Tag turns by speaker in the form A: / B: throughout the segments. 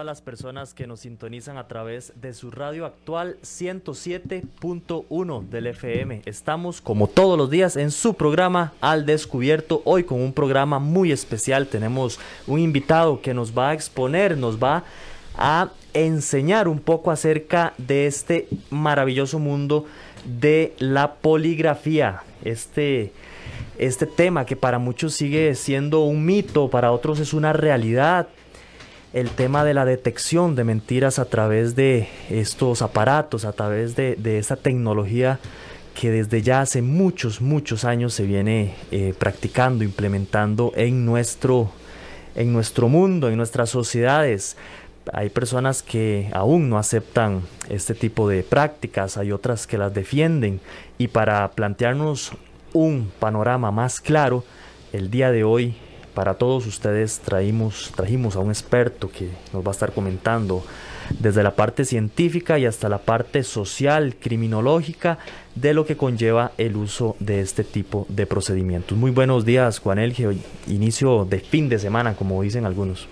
A: Todas las personas que nos sintonizan a través de su radio actual 107.1 del FM. Estamos como todos los días en su programa Al Descubierto. Hoy con un programa muy especial. Tenemos un invitado que nos va a exponer, nos va a enseñar un poco acerca de este maravilloso mundo de la poligrafía. Este este tema que para muchos sigue siendo un mito, para otros es una realidad. El tema de la detección de mentiras a través de estos aparatos, a través de, esta tecnología que desde ya hace muchos, muchos años se viene eh, practicando, implementando en nuestro, en nuestro mundo, en nuestras sociedades. Hay personas que aún no aceptan este tipo de prácticas, hay otras que las defienden y para plantearnos un panorama más claro, el día de hoy para todos ustedes traímos, trajimos a un experto que nos va a estar comentando desde la parte científica y hasta la parte social, criminológica, de lo que conlleva el uso de este tipo de procedimientos. Muy buenos días, Juan Elgio. Inicio de fin de semana, como dicen algunos.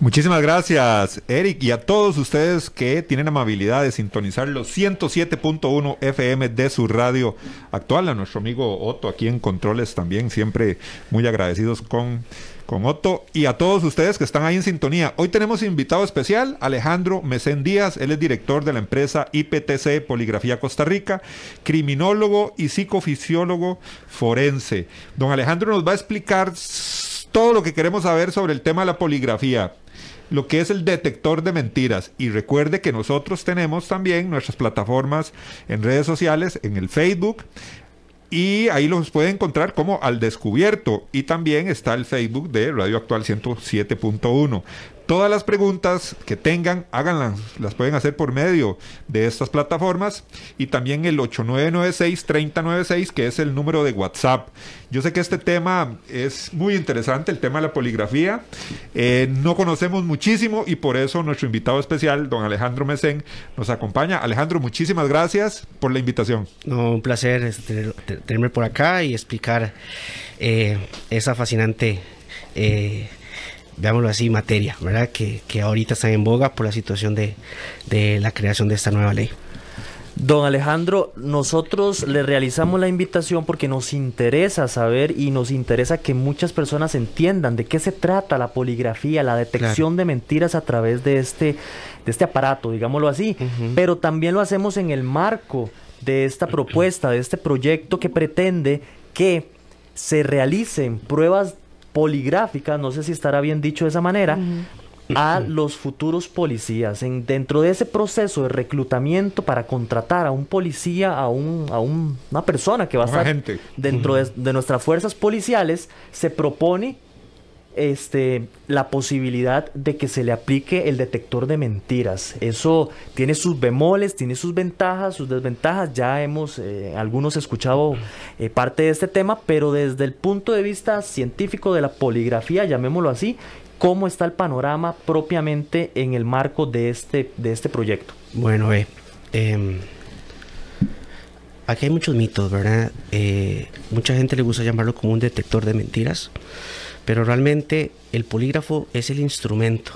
B: Muchísimas gracias, Eric, y a todos ustedes que tienen amabilidad de sintonizar los 107.1 FM de su radio actual. A nuestro amigo Otto aquí en Controles también, siempre muy agradecidos con, con Otto. Y a todos ustedes que están ahí en sintonía. Hoy tenemos invitado especial, Alejandro Mesén Díaz. Él es director de la empresa IPTC Poligrafía Costa Rica, criminólogo y psicofisiólogo forense. Don Alejandro nos va a explicar todo lo que queremos saber sobre el tema de la poligrafía lo que es el detector de mentiras. Y recuerde que nosotros tenemos también nuestras plataformas en redes sociales, en el Facebook. Y ahí los puede encontrar como al descubierto. Y también está el Facebook de Radio Actual 107.1. Todas las preguntas que tengan, háganlas, las pueden hacer por medio de estas plataformas y también el 8996-3096, que es el número de WhatsApp. Yo sé que este tema es muy interesante, el tema de la poligrafía. Eh, no conocemos muchísimo y por eso nuestro invitado especial, don Alejandro Mesén, nos acompaña. Alejandro, muchísimas gracias por la invitación.
C: No, un placer este, tenerme por acá y explicar eh, esa fascinante... Eh, veámoslo así, materia, ¿verdad? Que, ahorita está en boga por la situación de, la creación de esta nueva ley.
A: Don Alejandro, nosotros le realizamos la invitación porque nos interesa saber y nos interesa que muchas personas entiendan de qué se trata la poligrafía, la detección de mentiras a través de este, de este aparato, digámoslo así. Pero también lo hacemos en el marco de esta propuesta, de este proyecto que pretende que se realicen pruebas poligráfica, no sé si estará bien dicho de esa manera, a los futuros policías. En, dentro de ese proceso de reclutamiento para contratar a un policía, a, un, a una persona que va a estar dentro de, nuestras fuerzas policiales, se propone este, la posibilidad de que se le aplique el detector de mentiras. Eso tiene sus bemoles, tiene sus ventajas, sus desventajas. Ya hemos eh, algunos escuchado eh, parte de este tema, pero desde el punto de vista científico de la poligrafía, llamémoslo así, ¿cómo está el panorama propiamente en el marco de este, de este proyecto?
C: Bueno, eh, aquí hay muchos mitos, ¿verdad? Eh, mucha gente le gusta llamarlo como un detector de mentiras. Pero realmente el polígrafo es el instrumento,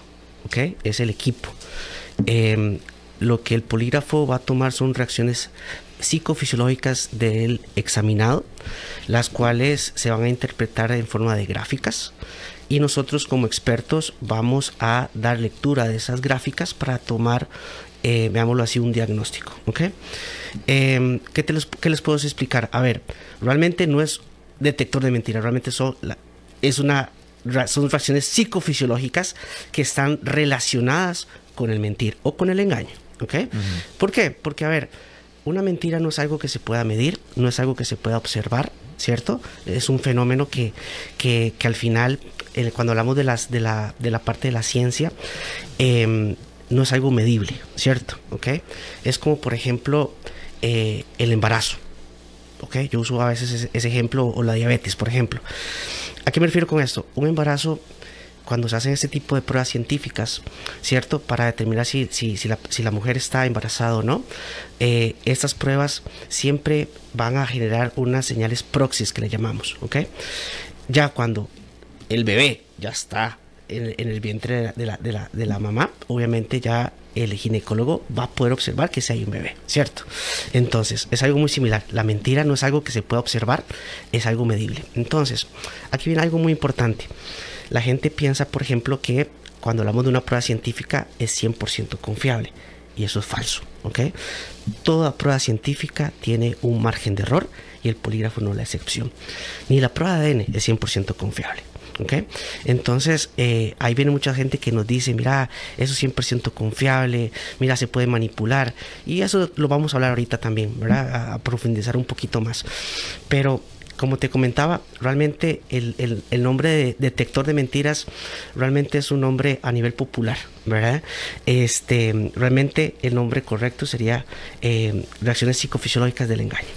C: ¿ok? Es el equipo. Em, lo que el polígrafo va a tomar son reacciones psicofisiológicas del examinado, las cuales se van a interpretar en forma de gráficas y nosotros como expertos vamos a dar lectura de esas gráficas para tomar, eh, veámoslo así, un diagnóstico. ¿ok? Em, ¿qué, les, ¿qué, les, puedo explicar? A ver, realmente no es detector de mentiras, realmente son es una, son reacciones psicofisiológicas que están relacionadas con el mentir o con el engaño. ¿ok? ¿Por qué? Porque, a ver, una mentira no es algo que se pueda medir, no es algo que se pueda observar, ¿cierto? Es un fenómeno que, que, al final, cuando hablamos de, las, de, la, de la parte de la ciencia, em, no es algo medible, ¿cierto? ¿Ok? Es como, por ejemplo, eh, el embarazo. ¿Ok? Yo uso a veces ese, ese ejemplo o la diabetes, por ejemplo. ¿A qué me refiero con esto? Un embarazo cuando se hacen este tipo de pruebas científicas, ¿cierto? Para determinar si, si, si, la, si la, mujer está embarazada o no, eh, estas pruebas siempre van a generar unas señales proxies que le llamamos, ¿ok? Ya cuando el bebé ya está en, en el vientre de la, de, la, de la mamá, obviamente ya el ginecólogo va a poder observar que si hay un bebé, ¿cierto? Entonces, es algo muy similar. La mentira no es algo que se pueda observar, es algo medible. Entonces, aquí viene algo muy importante. La gente piensa, por ejemplo, que cuando hablamos de una prueba científica es 100% confiable. Y eso es falso, ¿ok? Toda prueba científica tiene un margen de error y el polígrafo no es la excepción. Ni la prueba de ADN es 100% confiable. ¿Ok? Entonces, eh, ahí viene mucha gente que nos dice, mira, eso es 100% confiable, mira, se puede manipular. Y eso lo vamos a hablar ahorita también, ¿verdad? A, profundizar un poquito más. Pero como te comentaba, realmente el, el, el, nombre de detector de mentiras realmente es un nombre a nivel popular, ¿verdad? Este, realmente el nombre correcto sería eh, reacciones psicofisiológicas del engaño.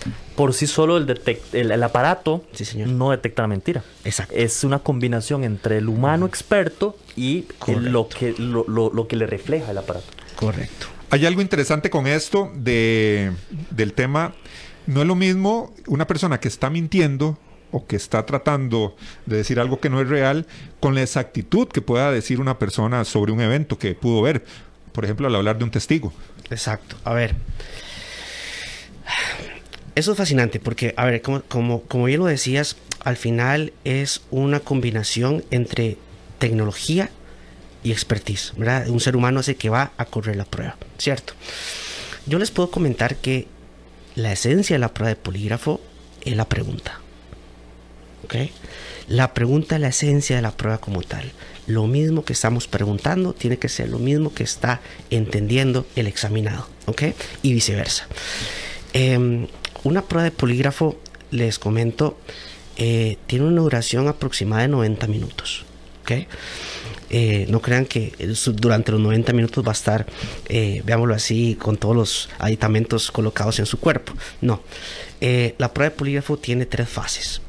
A: Por sí solo el, detect, el, el aparato
C: sí, señor.
A: no detecta la mentira.
C: Exacto.
A: Es una combinación entre el humano experto y lo que, lo, lo, lo que le refleja el aparato.
C: Correcto.
B: Hay algo interesante con esto de, del tema no es lo mismo una persona que está mintiendo o que está tratando de decir algo que no es real con la exactitud que pueda decir una persona sobre un evento que pudo ver. Por ejemplo, al hablar de un testigo.
C: Exacto. A ver. Eso es fascinante porque, a ver, como, como, como bien lo decías, al final es una combinación entre tecnología y expertise, ¿verdad? Un ser humano es el que va a correr la prueba, ¿cierto? Yo les puedo comentar que la esencia de la prueba de polígrafo es la pregunta. ¿Ok? La pregunta es la esencia de la prueba como tal. Lo mismo que estamos preguntando tiene que ser lo mismo que está entendiendo el examinado. ¿Ok? Y viceversa. Eh, una prueba de polígrafo, les comento, eh, tiene una duración aproximada de 90 minutos. ¿Ok? Eh, no crean que durante los 90 minutos va a estar, eh, veámoslo así, con todos los aditamentos colocados en su cuerpo. No. La prueba de polígrafo tiene tres fases.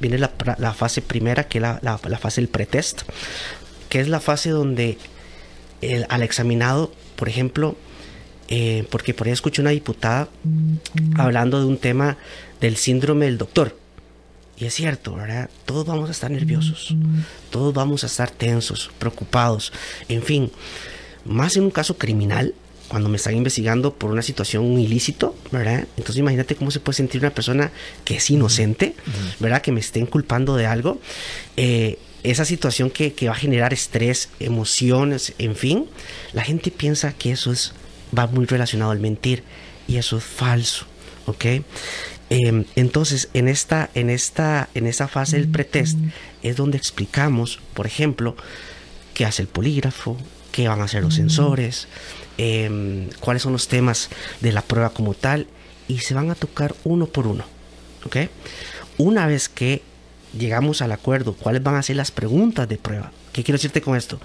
C: Viene la, fase primera, que es la, la, la, fase del pretest, que es la fase donde el, al examinado, por ejemplo, porque por ahí escuché una diputada hablando de un tema del síndrome del doctor. Y es cierto, ¿verdad? Todos vamos a estar nerviosos, todos vamos a estar tensos, preocupados, en fin, más en un caso criminal, cuando me están investigando por una situación ilícito, ¿verdad? Entonces imagínate cómo se puede sentir una persona que es inocente, ¿verdad? Que me estén culpando de algo. Eh, esa situación que, que, va a generar estrés, emociones, en fin, la gente piensa que eso es, va muy relacionado al mentir y eso es falso, ¿ok? Eh, entonces, en esta, en esta, en esta fase del pretest es donde explicamos, por ejemplo, qué hace el polígrafo, qué van a hacer los sensores, eh, cuáles son los temas de la prueba como tal, y se van a tocar uno por uno. ¿ok? Una vez que llegamos al acuerdo, cuáles van a ser las preguntas de prueba. ¿Qué quiero decirte con esto?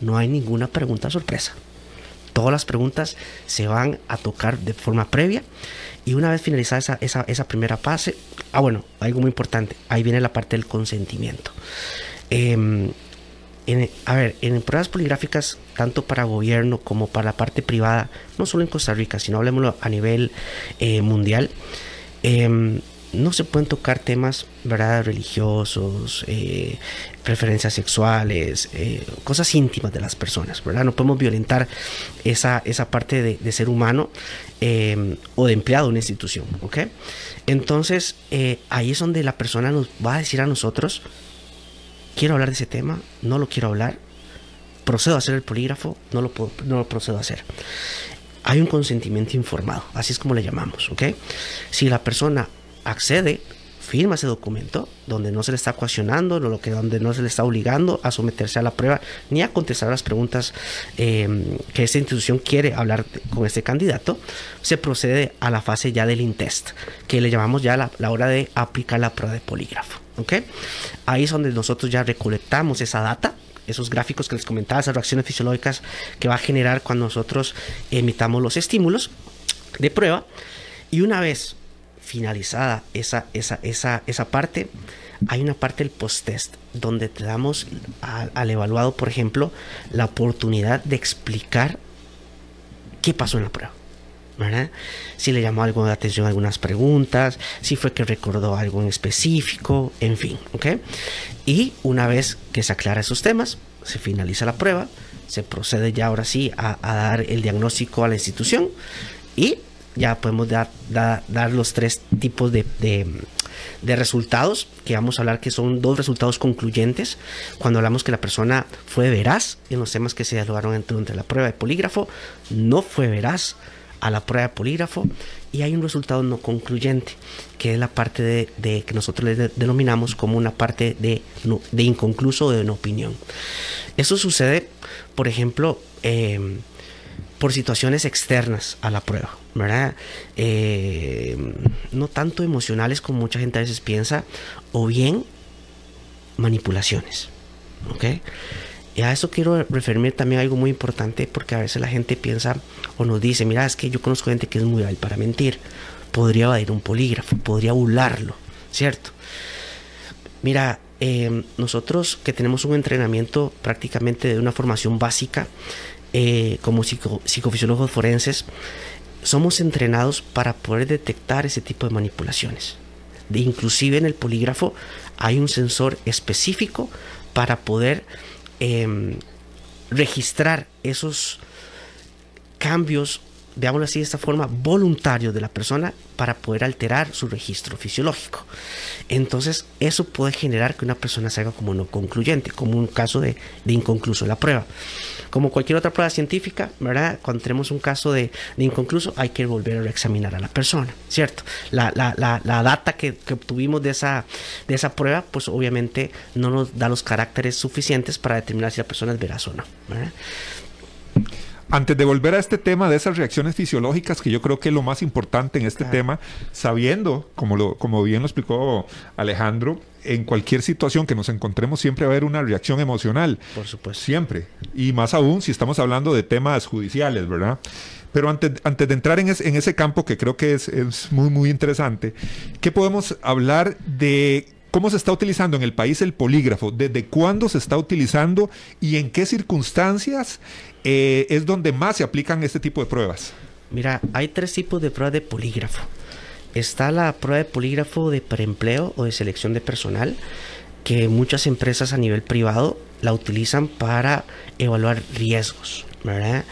C: No hay ninguna pregunta sorpresa. Todas las preguntas se van a tocar de forma previa y una vez finalizada esa, esa, primera fase, ah bueno, algo muy importante, ahí viene la parte del consentimiento. En, a ver, en pruebas poligráficas, tanto para gobierno como para la parte privada, no solo en Costa Rica, sino hablemoslo a nivel eh, mundial, eh, no se pueden tocar temas verdad religiosos eh, preferencias sexuales eh, cosas íntimas de las personas verdad no podemos violentar esa, esa parte de, ser humano eh, o de empleado de una institución ok entonces ahí es donde la persona nos va a decir a nosotros quiero hablar de ese tema no lo quiero hablar procedo a hacer el polígrafo no lo, puedo, no procedo a hacer hay un consentimiento informado así es como le llamamos ok si la persona accede, firma ese documento donde no se le está coaccionando, donde no se le está obligando a someterse a la prueba ni a contestar las preguntas eh, que esta institución quiere hablar con este candidato, se procede a la fase ya del INTEST, que le llamamos ya la, la hora de aplicar la prueba de polígrafo. ¿okay? Ahí es donde nosotros ya recolectamos esa data esos gráficos que les comentaba, esas reacciones fisiológicas que va a generar cuando nosotros emitamos los estímulos de prueba. Y una vez finalizada esa, esa, esa, esa parte, hay una parte del post-test donde te damos al evaluado, por ejemplo, la oportunidad de explicar qué pasó en la prueba. Si le llamó algo de atención a algunas preguntas, si fue que recordó algo en específico, en fin. Y una vez que se aclara esos temas, se finaliza la prueba, se procede ya ahora sí a, dar el diagnóstico a la institución y ya podemos dar, dar, los tres tipos de, de, resultados, que vamos a hablar que son dos resultados concluyentes, cuando hablamos que la persona fue veraz en los temas que se dialogaron durante la prueba de polígrafo, no fue veraz a la prueba de polígrafo y hay un resultado no concluyente, que es la parte de, que nosotros le denominamos como una parte de, de inconcluso o de no opinión. Eso sucede, por ejemplo, em, por situaciones externas a la prueba, ¿verdad? Em, no tanto emocionales como mucha gente a veces piensa, o bien manipulaciones, ¿ok? Y a eso quiero referirme también a algo muy importante porque a veces la gente piensa o nos dice, mira, es que yo conozco gente que es muy hábil para mentir, podría evadir un polígrafo, podría burlarlo, ¿cierto? Mira, em, nosotros que tenemos un entrenamiento prácticamente de una formación básica eh, como psicofisiólogos forenses, somos entrenados para poder detectar ese tipo de manipulaciones. De, inclusive en el polígrafo hay un sensor específico para poder Em, registrar esos cambios, veámoslo así de esta forma, voluntarios de la persona para poder alterar su registro fisiológico. Entonces, eso puede generar que una persona salga como no concluyente, como un caso de, inconcluso la prueba. Como cualquier otra prueba científica, ¿verdad? Cuando tenemos un caso de, inconcluso, hay que volver a reexaminar a la persona, ¿cierto? La, data que, obtuvimos de esa, de esa prueba, pues obviamente no nos da los caracteres suficientes para determinar si la persona es veraz o no.
B: Antes de volver a este tema de esas reacciones fisiológicas, que yo creo que es lo más importante en este tema, sabiendo, como, lo, como bien lo explicó Alejandro, en cualquier situación que nos encontremos siempre va a haber una reacción emocional.
C: Por supuesto.
B: Siempre. Y más aún si estamos hablando de temas judiciales, ¿verdad? Pero antes, antes de entrar en, en, ese campo, que creo que es, es muy, muy interesante, ¿qué podemos hablar de cómo se está utilizando en el país el polígrafo, desde cuándo se está utilizando y en qué circunstancias eh, es donde más se aplican este tipo de pruebas.
C: Mira, hay tres tipos de pruebas de polígrafo. Está la prueba de polígrafo de preempleo o de selección de personal, que muchas empresas a nivel privado la utilizan para evaluar riesgos, ¿verdad?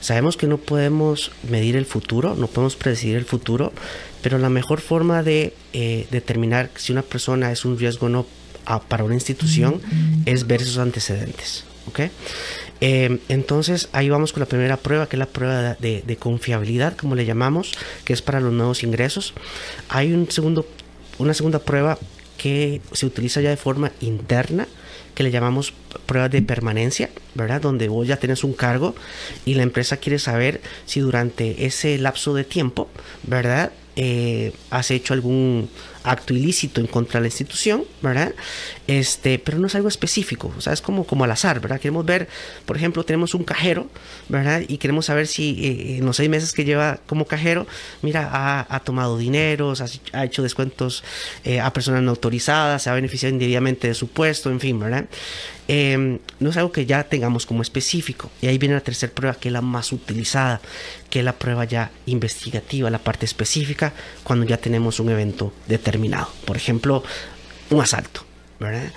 C: Sabemos que no podemos medir el futuro, no podemos predecir el futuro, pero la mejor forma de eh, determinar si una persona es un riesgo o no para una institución es ver sus antecedentes. Eh, entonces ahí vamos con la primera prueba, que es la prueba de, confiabilidad, como le llamamos, que es para los nuevos ingresos. Hay un segundo, una segunda prueba que se utiliza ya de forma interna, que le llamamos pruebas de permanencia, ¿verdad? Donde vos ya tenés un cargo y la empresa quiere saber si durante ese lapso de tiempo, ¿verdad? Eh, has hecho algún acto ilícito en contra de la institución, ¿verdad? Este, pero no es algo específico, o sea, es como, como al azar, ¿verdad? Queremos ver, por ejemplo, tenemos un cajero, ¿verdad? Y queremos saber si eh, en los seis meses que lleva como cajero, mira, ha, tomado dineros, ha, hecho descuentos eh, a personas no autorizadas, se ha beneficiado indebidamente de su puesto, en fin, ¿verdad? Em, no es algo que ya tengamos como específico. Y ahí viene la tercera prueba, que es la más utilizada, que es la prueba ya investigativa, la parte específica, cuando ya tenemos un evento determinado. Por ejemplo, un asalto, ¿verdad?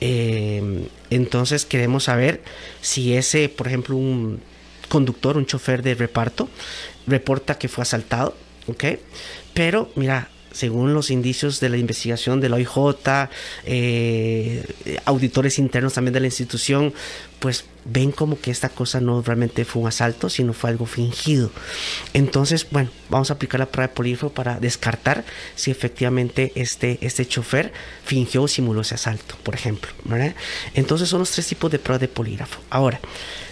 C: Em, entonces queremos saber si ese, por ejemplo, un conductor, un chofer de reparto, reporta que fue asaltado. Pero mira, según los indicios de la investigación de la OIJ, eh, auditores internos también de la institución, pues ven como que esta cosa no realmente fue un asalto, sino fue algo fingido. Entonces, bueno, vamos a aplicar la prueba de polígrafo para descartar si efectivamente este, este chofer fingió o simuló ese asalto, por ejemplo. Entonces son los tres tipos de pruebas de polígrafo. Ahora,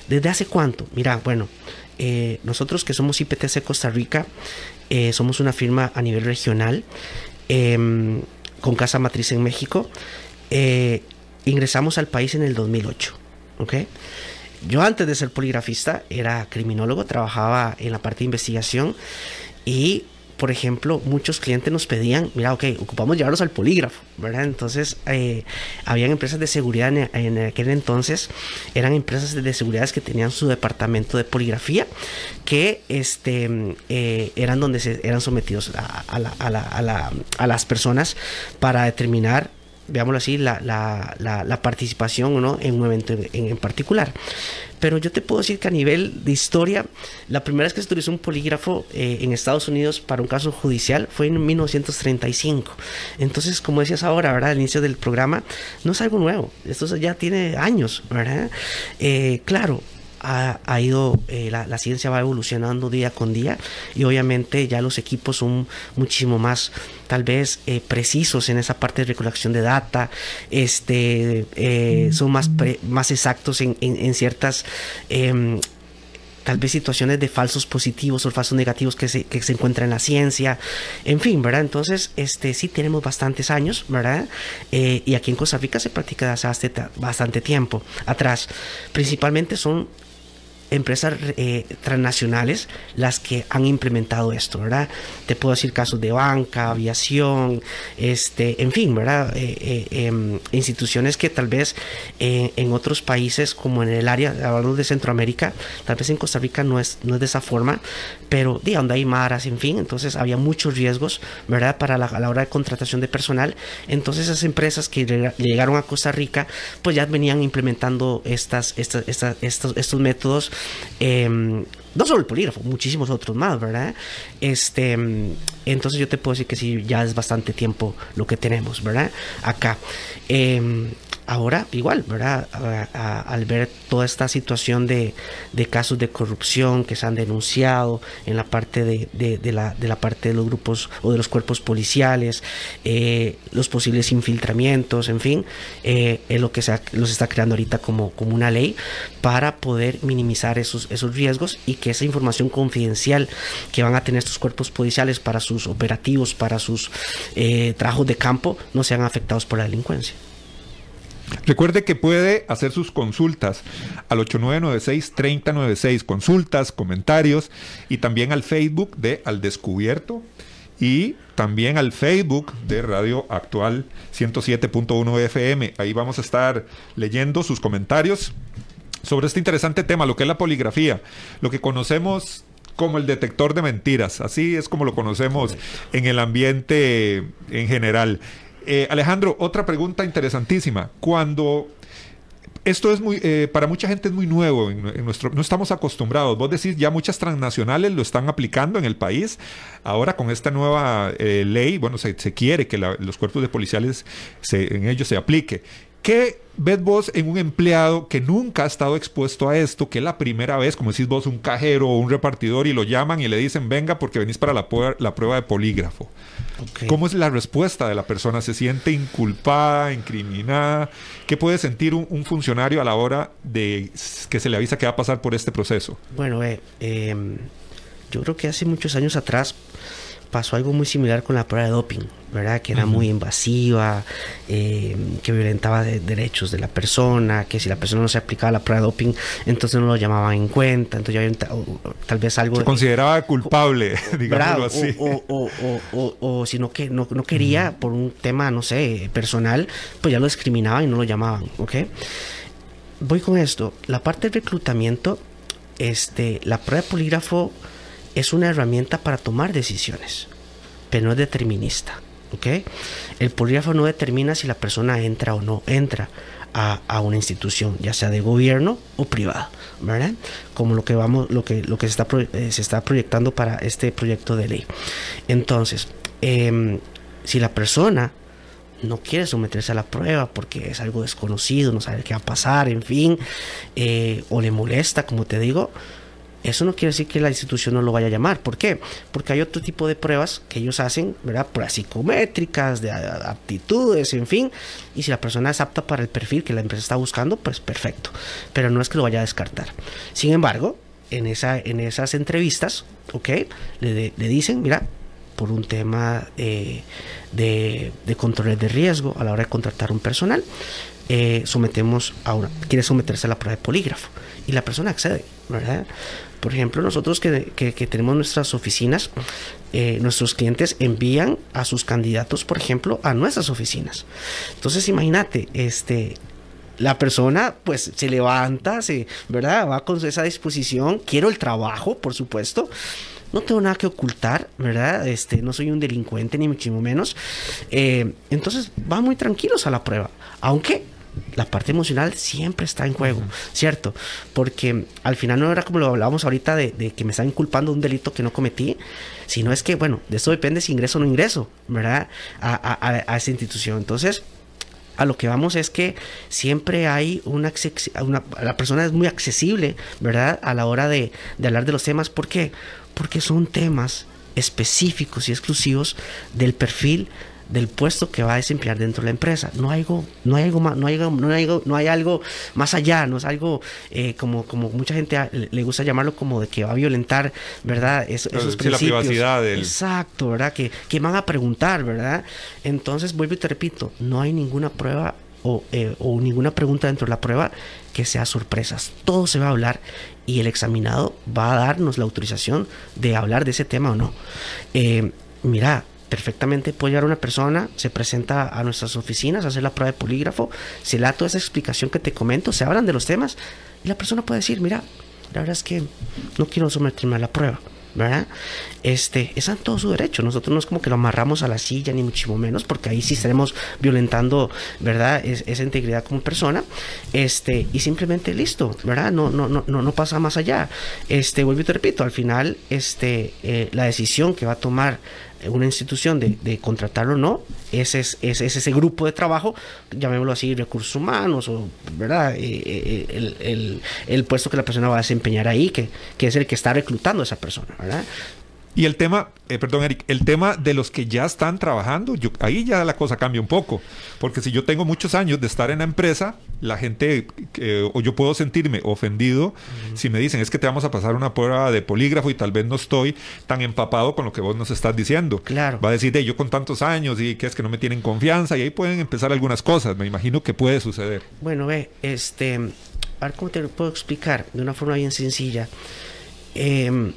C: ¿desde hace cuánto? Mira, bueno, eh, nosotros que somos IPTC Costa Rica, eh, somos una firma a nivel regional em, con casa matriz en México. Eh, ingresamos al país en el 2008. Yo antes de ser poligrafista era criminólogo, trabajaba en la parte de investigación y por ejemplo, muchos clientes nos pedían, mira, ok, ocupamos llevarlos al polígrafo, ¿verdad? Entonces, eh, habían empresas de seguridad en, aquel entonces, eran empresas de seguridad que tenían su departamento de poligrafía, que este, eh, eran donde se eran sometidos a, a las personas para determinar veámoslo así, la, la, participación ¿no? en un evento en, particular. Pero yo te puedo decir que a nivel de historia, la primera vez que se utilizó un polígrafo eh, en Estados Unidos para un caso judicial fue en 1935. Entonces, como decías ahora, ¿verdad? Al inicio del programa, no es algo nuevo. Esto ya tiene años, ¿verdad? Eh, claro, ha, ido, eh, la, ciencia va evolucionando día con día y obviamente ya los equipos son muchísimo más tal vez eh, precisos en esa parte de recolección de data, este, eh, son más, más exactos en, ciertas em, tal vez situaciones de falsos positivos o falsos negativos que se, que se encuentran en la ciencia, en fin, ¿verdad? Entonces, este sí tenemos bastantes años, ¿verdad? y aquí en Costa Rica se practica hace bastante tiempo atrás. Principalmente son empresas eh, transnacionales las que han implementado esto, ¿verdad? Te puedo decir casos de banca, aviación, este, en fin, ¿verdad? Eh, eh, em, instituciones que tal vez en otros países, como en el área, hablando de Centroamérica, tal vez en Costa Rica no es, no es de esa forma, pero de donde hay maras, en fin, entonces había muchos riesgos, ¿verdad? Para la, a la hora de contratación de personal, entonces esas empresas que llegaron a Costa Rica, pues ya venían implementando estas, estas, estos, estos métodos Em, no solo el polígrafo, muchísimos otros más, ¿verdad? Este, entonces yo te puedo decir que sí, ya es bastante tiempo lo que tenemos, ¿verdad? Acá. Em, ahora igual, ¿verdad? al ver toda esta situación de, casos de corrupción que se han denunciado en la parte de, la, de la parte de los grupos o de los cuerpos policiales, eh, los posibles infiltramientos, en fin, eh, es lo que se los está creando ahorita como, como una ley para poder minimizar esos, esos riesgos y que esa información confidencial que van a tener estos cuerpos policiales para sus operativos, para sus eh, trabajos de campo, no sean afectados por la delincuencia.
B: Recuerde que puede hacer sus consultas al 8996-3096, consultas, comentarios y también al Facebook de Al Descubierto y también al Facebook de Radio Actual 107.1 FM. Ahí vamos a estar leyendo sus comentarios sobre este interesante tema, lo que es la poligrafía, lo que conocemos como el detector de mentiras. Así es como lo conocemos en el ambiente en general. Eh, Alejandro, otra pregunta interesantísima. Cuando esto es muy, eh, para mucha gente es muy nuevo, en, nuestro, no estamos acostumbrados. Vos decís, ya muchas transnacionales lo están aplicando en el país. Ahora con esta nueva eh, ley, bueno, se, quiere que los cuerpos de policiales en ellos se aplique. ¿Qué ves vos en un empleado que nunca ha estado expuesto a esto, que es la primera vez, como decís vos, un cajero o un repartidor y lo llaman y le dicen, venga porque venís para la, la prueba de polígrafo? ¿Cómo es la respuesta de la persona? ¿Se siente inculpada, incriminada? ¿Qué puede sentir un, funcionario a la hora de que se le avisa que va a pasar por este proceso?
C: Bueno, eh, em, yo creo que hace muchos años atrás pasó algo muy similar con la prueba de doping, ¿verdad? Que era muy invasiva, eh, que violentaba derechos de la persona, que si la persona no se aplicaba la prueba de doping, entonces no lo llamaban en cuenta, entonces ya tal vez algo...
B: Se consideraba culpable, digámoslo así.
C: O, o, o, o, si no, que, no, no quería, por un tema, no sé, personal, pues ya lo discriminaban y no lo llamaban, ¿ok? Voy con esto, la parte del reclutamiento, este, la prueba de polígrafo es una herramienta para tomar decisiones, pero no es determinista. El polígrafo no determina si la persona entra o no entra a, una institución, ya sea de gobierno o privada, ¿verdad? Como lo que vamos, lo que, lo que se, está, eh, se está proyectando para este proyecto de ley. Entonces, em, si la persona no quiere someterse a la prueba porque es algo desconocido, no sabe qué va a pasar, en fin, eh, o le molesta, como te digo, eso no quiere decir que la institución no lo vaya a llamar. ¿Por qué? Porque hay otro tipo de pruebas que ellos hacen, ¿verdad? Pruebas psicométricas, de aptitudes, en fin. Y si la persona es apta para el perfil que la empresa está buscando, pues perfecto. Pero no es que lo vaya a descartar. Sin embargo, en, esa, en esas entrevistas, ¿ok? Le, le dicen, mira, por un tema eh, de, controles de riesgo a la hora de contratar un personal. Eh, sometemos a una, quiere someterse a la prueba de polígrafo y la persona accede, ¿verdad? Por ejemplo, nosotros que, que, tenemos nuestras oficinas, eh, nuestros clientes envían a sus candidatos, por ejemplo, a nuestras oficinas. Entonces, imagínate, este, la persona pues se levanta, se, ¿verdad? Va con esa disposición, quiero el trabajo, por supuesto. No tengo nada que ocultar, ¿verdad? Este, no soy un delincuente, ni muchísimo menos. Eh, entonces, van muy tranquilos a la prueba. Aunque la parte emocional siempre está en juego, ¿cierto? Porque al final no era como lo hablábamos ahorita de, que me están inculpando un delito que no cometí, sino es que, bueno, de eso depende si ingreso o no ingreso, ¿verdad? A, esa institución. Entonces, a lo que vamos es que siempre hay una, una, la persona es muy accesible, ¿verdad? A la hora de, de hablar de los temas. ¿Por qué? Porque son temas específicos y exclusivos del perfil del puesto que va a desempeñar dentro de la empresa. No hay algo, no hay algo más, no hay, no hay, algo, no hay algo más allá, no es algo eh, como, como mucha gente le gusta llamarlo como de que va a violentar, ¿verdad? esos principios.
B: La privacidad del...
C: Exacto, ¿verdad? Que, que van a preguntar, ¿verdad? Entonces, vuelvo y te repito, no hay ninguna prueba o, eh, o, ninguna pregunta dentro de la prueba que sea sorpresas. Todo se va a hablar y el examinado va a darnos la autorización de hablar de ese tema o no. Eh, mira, perfectamente puede llegar una persona, se presenta a nuestras oficinas, hace la prueba de polígrafo, se le da toda esa explicación que te comento, se hablan de los temas y la persona puede decir, mira, la verdad es que no quiero someterme a la prueba. ¿Verdad? Este, es todo su derecho. Nosotros no es como que lo amarramos a la silla, ni muchísimo menos, porque ahí sí estaremos violentando, ¿verdad? esa integridad como persona. Este, y simplemente listo, ¿verdad? No, no, no, no, no pasa más allá. Este, vuelvo y te repito, al final, este, eh, la decisión que va a tomar una institución de, de contratarlo o no, ese es, ese grupo de trabajo, llamémoslo así, recursos humanos, o ¿verdad? Eh, eh, el, el, puesto que la persona va a desempeñar ahí, que, que es el que está reclutando a esa persona, ¿verdad?
B: Y el tema, eh, perdón Eric, el tema de los que ya están trabajando, yo, ahí ya la cosa cambia un poco, porque si yo tengo muchos años de estar en la empresa, la gente, eh, o yo puedo sentirme ofendido si me dicen es que te vamos a pasar una prueba de polígrafo y tal vez no estoy tan empapado con lo que vos nos estás diciendo.
C: Claro.
B: Va a decir, yo con tantos años y que es que no me tienen confianza y ahí pueden empezar algunas cosas, me imagino que puede suceder.
C: Bueno, ve, este, a ver cómo te lo puedo explicar de una forma bien sencilla. Eh,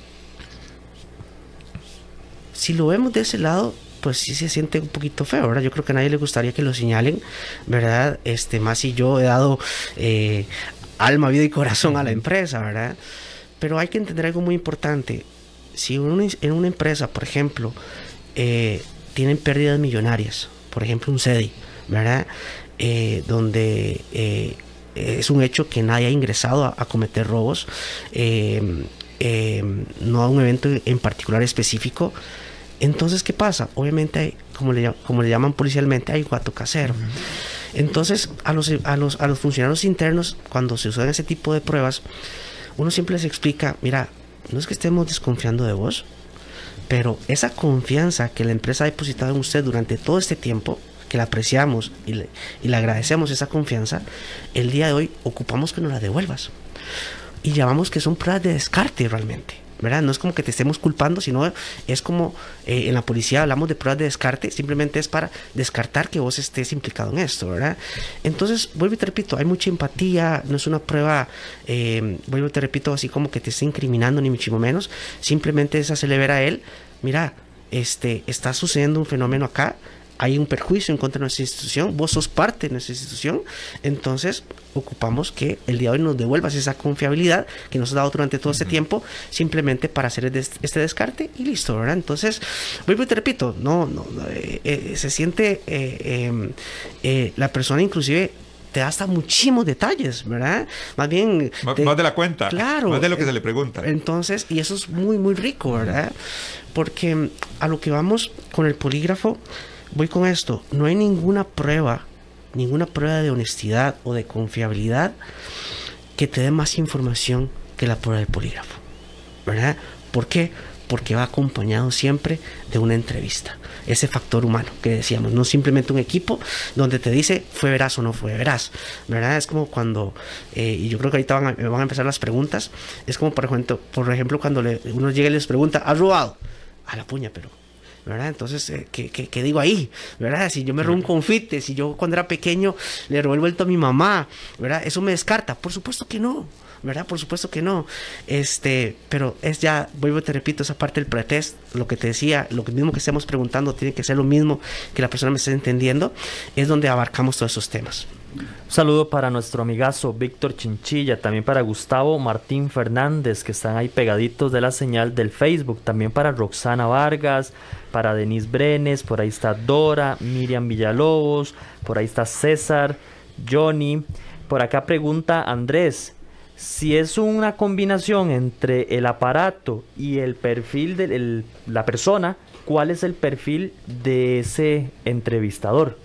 C: si lo vemos de ese lado, pues sí se siente un poquito feo, ¿verdad? Yo creo que a nadie le gustaría que lo señalen, ¿verdad? Este, más si yo he dado eh, alma, vida y corazón a la empresa, ¿verdad? Pero hay que entender algo muy importante. Si en una empresa, por ejemplo, eh, tienen pérdidas millonarias, por ejemplo un CEDI, ¿verdad? Eh, donde es un hecho que nadie ha ingresado a cometer robos, no a un evento en particular específico, entonces, ¿qué pasa? Obviamente, como, le, como le llaman policialmente, hay guato casero. Entonces, a los, a, los, a los funcionarios internos, cuando se usan ese tipo de pruebas, uno siempre les explica, mira, no es que estemos desconfiando de vos, pero esa confianza que la empresa ha depositado en usted durante todo este tiempo, que la apreciamos y le, y le agradecemos esa confianza, el día de hoy ocupamos que nos la devuelvas. Y llamamos que son pruebas de descarte realmente. ¿Verdad? No es como que te estemos culpando, sino es como eh, en la policía hablamos de pruebas de descarte, simplemente es para descartar que vos estés implicado en esto, ¿verdad? Entonces, vuelvo y te repito, hay mucha empatía, no es una prueba, eh, vuelvo y te repito, así como que te esté incriminando, ni muchísimo menos, simplemente es hacerle ver a él, mira, este, está sucediendo un fenómeno acá, hay un perjuicio en contra de nuestra institución, vos sos parte de nuestra institución, entonces ocupamos que el día de hoy nos devuelvas esa confiabilidad que nos has dado durante todo este tiempo, simplemente para hacer este descarte y listo, ¿verdad? Entonces, vuelvo y te repito, no, no, eh, eh, se siente eh, em, la persona inclusive te da hasta muchísimos detalles, ¿verdad? Más bien...
B: Más, de la cuenta.
C: Claro.
B: Más de lo que se le pregunta.
C: Entonces, y eso es muy, muy rico, ¿verdad? Porque a lo que vamos con el polígrafo, voy con esto, no hay ninguna prueba, ninguna prueba de honestidad o de confiabilidad que te dé más información que la prueba del polígrafo. ¿Verdad? ¿Por qué? Porque va acompañado siempre de una entrevista. Ese factor humano que decíamos, no simplemente un equipo donde te dice fue veraz o no fue veraz. ¿Verdad? Es como cuando, eh, y yo creo que ahorita van a, van a, empezar las preguntas, es como por ejemplo, por ejemplo cuando uno llega y les pregunta, ¿has robado? A la puña, pero ¿verdad? Entonces, eh, ¿qué, digo ahí? ¿verdad? Si yo me robo un confite, si yo cuando era pequeño le robé el vuelto a mi mamá, ¿verdad? ¿Eso me descarta? Por supuesto que no. ¿verdad? Por supuesto que no. Este, pero es ya, vuelvo te repito, esa parte del pretest, lo que te decía, lo mismo que estemos preguntando tiene que ser lo mismo que la persona me esté entendiendo, es donde abarcamos todos esos temas.
A: Un saludo para nuestro amigazo Víctor Chinchilla, también para Gustavo Martín Fernández, que están ahí pegaditos de la señal del Facebook, también para Roxana Vargas, para Denise Brenes, por ahí está Dora, Miriam Villalobos, por ahí está César, Johnny. Por acá pregunta Andrés, si es una combinación entre el aparato y el perfil de la persona, ¿cuál es el perfil de ese entrevistador?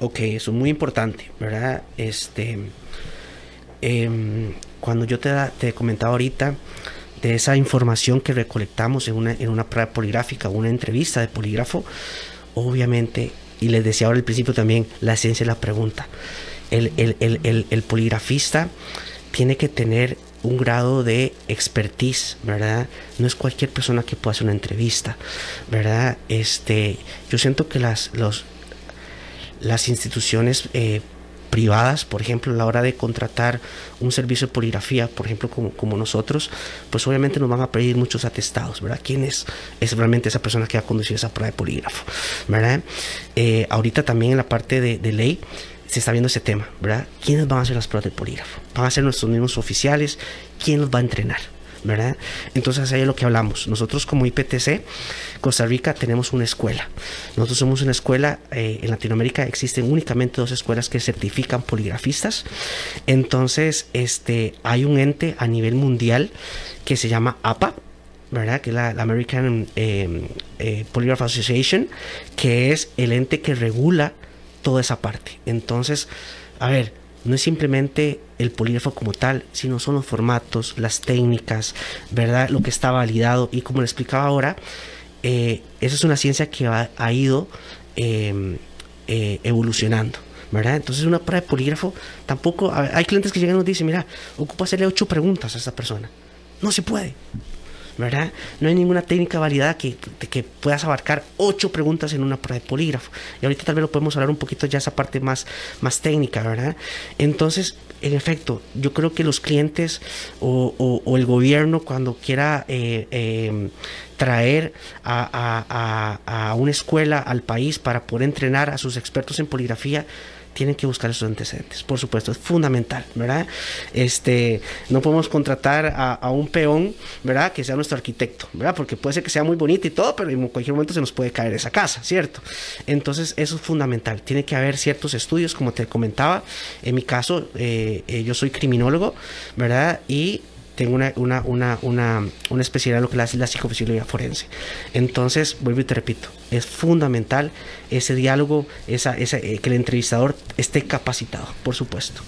C: Ok, eso es muy importante, ¿verdad? Este, em, cuando yo te, te comentaba ahorita de esa información que recolectamos en una, en una prueba poligráfica, una entrevista de polígrafo, obviamente, y les decía ahora al principio también, la esencia de la pregunta. El, el, poligrafista tiene que tener un grado de expertise, ¿verdad? No es cualquier persona que pueda hacer una entrevista, ¿verdad? Este, yo siento que las, los, las instituciones eh, privadas, por ejemplo, a la hora de contratar un servicio de poligrafía, por ejemplo, como, como, nosotros, pues obviamente nos van a pedir muchos atestados, ¿verdad? ¿Quién es, es realmente esa persona que ha conducido esa prueba de polígrafo, ¿verdad? Eh, ahorita también en la parte de, de, ley se está viendo ese tema, ¿verdad? ¿Quiénes van a hacer las pruebas de polígrafo? ¿Van a ser nuestros mismos oficiales? ¿Quién los va a entrenar? ¿Verdad? Entonces ahí es lo que hablamos. Nosotros como IPTC, Costa Rica, tenemos una escuela. Nosotros somos una escuela, eh, en Latinoamérica existen únicamente dos escuelas que certifican poligrafistas. Entonces, este, hay un ente a nivel mundial que se llama APA, ¿verdad? Que es la, American em, eh, Polygraph Association, que es el ente que regula toda esa parte. Entonces, a ver, no es simplemente el polígrafo como tal, sino son los formatos, las técnicas, ¿verdad? Lo que está validado. Y como le explicaba ahora, eh, esa es una ciencia que ha, ido em, eh, evolucionando. ¿verdad? Entonces una prueba de polígrafo tampoco, hay clientes que llegan y nos dicen, mira, ocupa hacerle ocho preguntas a esa persona. No se puede. ¿Verdad? No hay ninguna técnica validada que, que puedas abarcar ocho preguntas en una prueba de polígrafo. Y ahorita tal vez lo podemos hablar un poquito ya esa parte más, más técnica, ¿verdad? Entonces, en efecto, yo creo que los clientes o, el gobierno cuando quiera eh, em, traer a, a, una escuela al país para poder entrenar a sus expertos en poligrafía, tienen que buscar esos antecedentes, por supuesto, es fundamental, ¿verdad? Este, no podemos contratar a, un peón, ¿verdad? Que sea nuestro arquitecto, ¿verdad? Porque puede ser que sea muy bonito y todo, pero en cualquier momento se nos puede caer esa casa, ¿cierto? Entonces, eso es fundamental. Tiene que haber ciertos estudios, como te comentaba. En mi caso, eh, eh, yo soy criminólogo, ¿verdad? Y tengo una, una, una, una, una especialidad en lo que es la psicofisiología forense. Entonces, vuelvo y te repito, es fundamental ese diálogo, esa, esa, eh, que el entrevistador esté capacitado, por supuesto.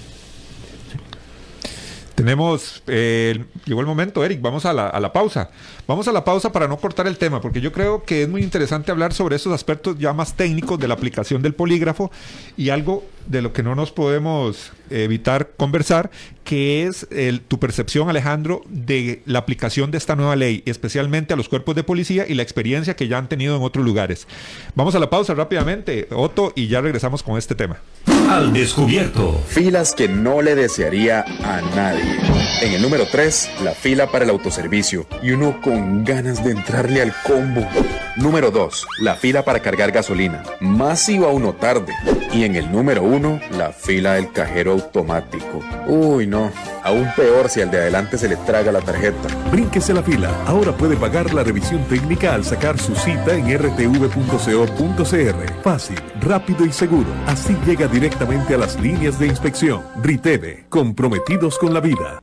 B: Tenemos, eh, llegó el momento, Eric, vamos a la, a la, pausa. Vamos a la pausa para no cortar el tema, porque yo creo que es muy interesante hablar sobre esos aspectos ya más técnicos de la aplicación del polígrafo y algo de lo que no nos podemos evitar conversar, que es el, tu percepción, Alejandro, de la aplicación de esta nueva ley, especialmente a los cuerpos de policía y la experiencia que ya han tenido en otros lugares. Vamos a la pausa rápidamente, Otto, y ya regresamos con este tema.
D: Al descubierto.
E: Filas que no le desearía a nadie. En el número 3, la fila para el autoservicio y uno con ganas de entrarle al combo. Número 2, la fila para cargar gasolina. Más iba uno tarde. Y en el número 1, la fila del cajero automático. Uy, no. Aún peor si al de adelante se le traga la tarjeta.
F: Brínquese la fila. Ahora puede pagar la revisión técnica al sacar su cita en rtv.co.cr. Fácil, rápido y seguro. Así llega directamente a las líneas de inspección. RITEVE, comprometidos con la vida.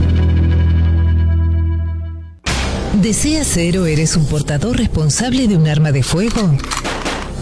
G: ¿Deseas ser o eres un portador responsable de un arma de fuego?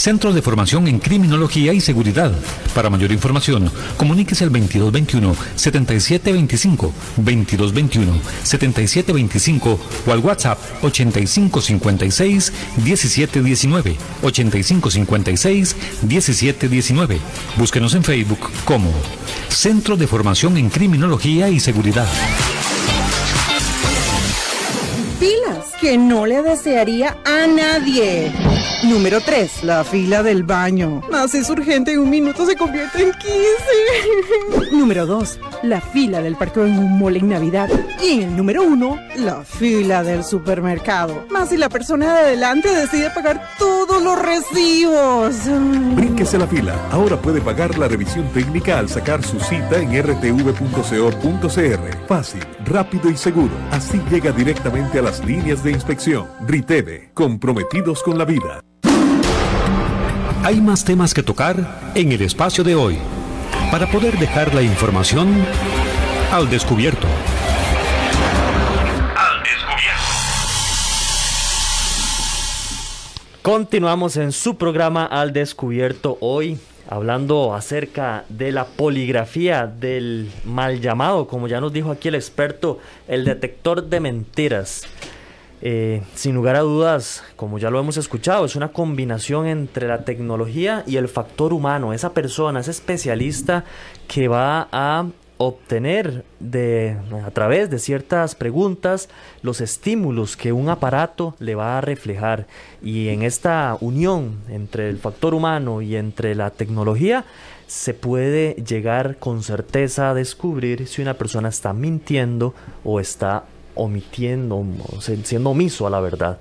D: Centro de Formación en Criminología y Seguridad. Para mayor información, comuníquese al 2221-7725, 2221-7725 o al WhatsApp 8556-1719, 8556-1719. Búsquenos en Facebook como Centro de Formación en Criminología y Seguridad.
H: Pilas que no le desearía a nadie. Número 3. La fila del baño. Más es urgente en un minuto se convierte en 15. número 2. La fila del parqueo en un mall en Navidad. Y en el número 1. La fila del supermercado. Más si la persona de adelante decide pagar todos los recibos.
F: Brínquese la fila. Ahora puede pagar la revisión técnica al sacar su cita en rtv.co.cr. Fácil, rápido y seguro. Así llega directamente a las líneas de inspección. RITEVE. Comprometidos con la vida.
D: Hay más temas que tocar en el espacio de hoy para poder dejar la información al descubierto.
A: Continuamos en su programa Al Descubierto hoy hablando acerca de la poligrafía del mal llamado, como ya nos dijo aquí el experto, el detector de mentiras. Eh, sin lugar a dudas, como ya lo hemos escuchado, es una combinación entre la tecnología y el factor humano. Esa persona, ese especialista que va a obtener de, a través de ciertas preguntas los estímulos que un aparato le va a reflejar. Y en esta unión entre el factor humano y entre la tecnología, se puede llegar con certeza a descubrir si una persona está mintiendo o está omitiendo, siendo omiso a la verdad.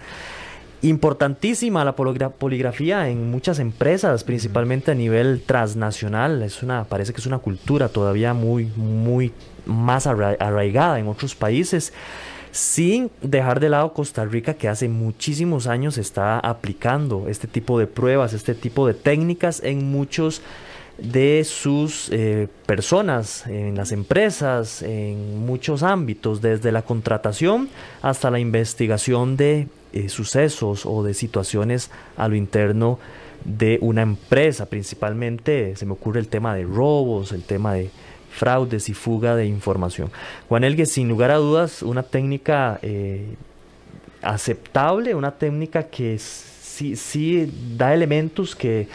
A: Importantísima la poligrafía en muchas empresas, principalmente a nivel transnacional. Es una, parece que es una cultura todavía muy, muy más arraigada en otros países sin dejar de lado Costa Rica que hace muchísimos años está aplicando este tipo de pruebas, este tipo de técnicas en muchos de sus eh, personas en las empresas, en muchos ámbitos, desde la contratación hasta la investigación de eh, sucesos o de situaciones a lo interno de una empresa. Principalmente se me ocurre el tema de robos, el tema de fraudes y fuga de información. Juan Elgue, sin lugar a dudas, una técnica eh, aceptable, una técnica que sí, sí da elementos que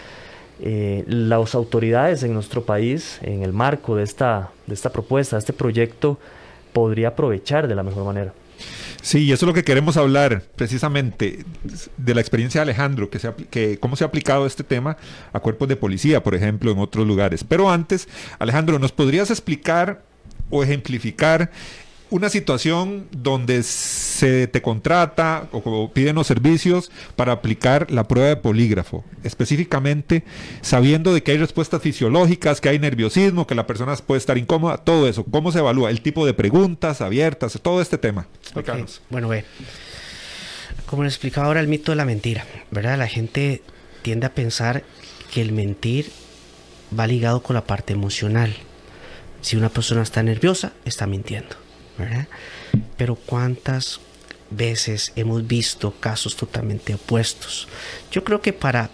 A: eh, las autoridades en nuestro país, en el marco de esta, de esta propuesta, de este proyecto, podría aprovechar de la mejor manera.
B: Sí, y eso es lo que queremos hablar precisamente de la experiencia de Alejandro, que, se, que cómo se ha aplicado este tema a cuerpos de policía, por ejemplo, en otros lugares. Pero antes, Alejandro, ¿nos podrías explicar o ejemplificar una situación donde se te contrata o piden los servicios para aplicar la prueba de polígrafo, específicamente sabiendo de que hay respuestas fisiológicas, que hay nerviosismo, que la persona puede estar incómoda, todo eso, cómo se evalúa, el tipo de preguntas abiertas, todo este tema.
C: Bueno, ve, como le explicaba ahora el mito de la mentira, ¿verdad? La gente tiende a pensar que el mentir va ligado con la parte emocional. Si una persona está nerviosa, está mintiendo, Pero ¿cuántas veces hemos visto casos totalmente opuestos? Yo creo que para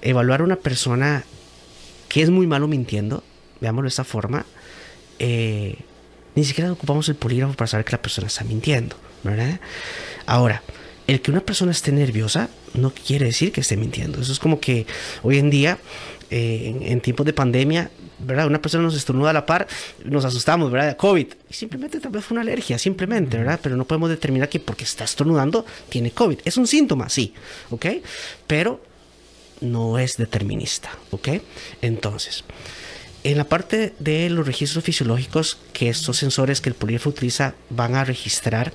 C: evaluar a una persona que es muy malo mintiendo, veámoslo de esta forma, eh, ni siquiera ocupamos el polígrafo para saber que la persona está mintiendo. Ahora, el que una persona esté nerviosa no quiere decir que esté mintiendo. Eso es como que hoy en día, eh, en, tiempos de pandemia, ¿verdad? Una persona nos estornuda a la par, nos asustamos, ¿verdad? COVID. Y simplemente tal vez fue una alergia, simplemente, ¿verdad? Pero no podemos determinar que porque está estornudando tiene COVID. Es un síntoma, sí, ¿ok? Pero no es determinista, ¿ok? Entonces, en la parte de los registros fisiológicos que estos sensores que el polígrafo utiliza van a registrar,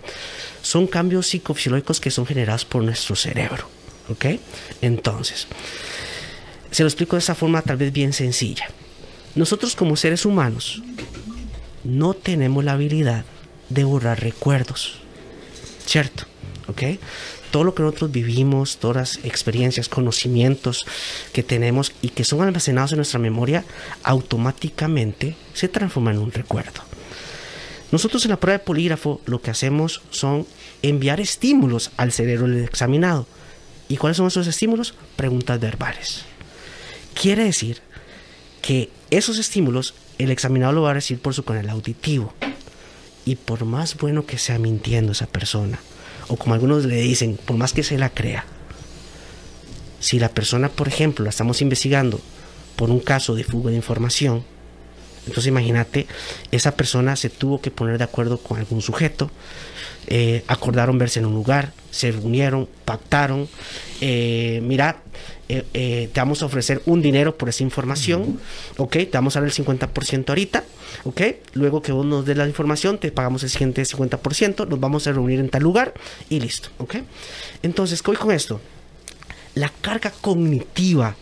C: son cambios psicofisiológicos que son generados por nuestro cerebro. ¿Ok? Entonces, se lo explico de esa forma tal vez bien sencilla. Nosotros como seres humanos no tenemos la habilidad de borrar recuerdos. ¿Cierto? ¿Ok? todo lo que nosotros vivimos, todas las experiencias, conocimientos que tenemos y que son almacenados en nuestra memoria, automáticamente se transforman en un recuerdo. Nosotros en la prueba de polígrafo lo que hacemos son enviar estímulos al cerebro del examinado. ¿Y cuáles son esos estímulos? Preguntas verbales. Quiere decir que esos estímulos el examinado lo va a recibir por su canal auditivo. Y por más bueno que sea mintiendo esa persona, o como algunos le dicen, por más que se la crea, si la persona, por ejemplo, la estamos investigando por un caso de fuga de información, entonces imagínate, esa persona se tuvo que poner de acuerdo con algún sujeto, eh, acordaron verse en un lugar, se reunieron, pactaron, eh, mira, eh, te vamos a ofrecer un dinero por esa información, ok, te vamos a dar el 50% ahorita, ok, luego que vos nos des la información, te pagamos el siguiente 50%, nos vamos a reunir en tal lugar y listo, ok. Entonces, ¿qué voy con esto? La carga cognitiva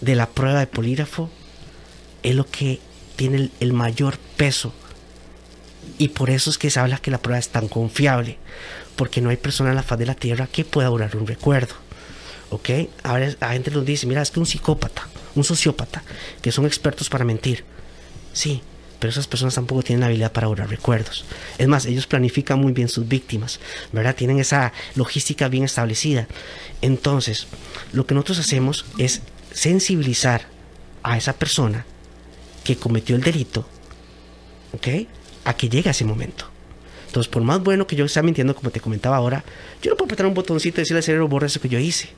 C: de la prueba de polígrafo es lo que tiene el, mayor peso. Y por eso es que se habla que la prueba es tan confiable. Porque no hay persona en la faz de la tierra que pueda borrar un recuerdo. ¿Ok? Ahora la gente nos dice, mira, es que un psicópata, un sociópata, que son expertos para mentir. Sí, pero esas personas tampoco tienen la habilidad para borrar recuerdos. Es más, ellos planifican muy bien sus víctimas, ¿verdad? Tienen esa logística bien establecida. Entonces, lo que nosotros hacemos es sensibilizar a esa persona que cometió el delito, ¿ok? A que llegue a ese momento. Entonces, por más bueno que yo esté mintiendo, como te comentaba ahora, yo no puedo apretar un botoncito y decirle al cerebro, borra eso que yo hice,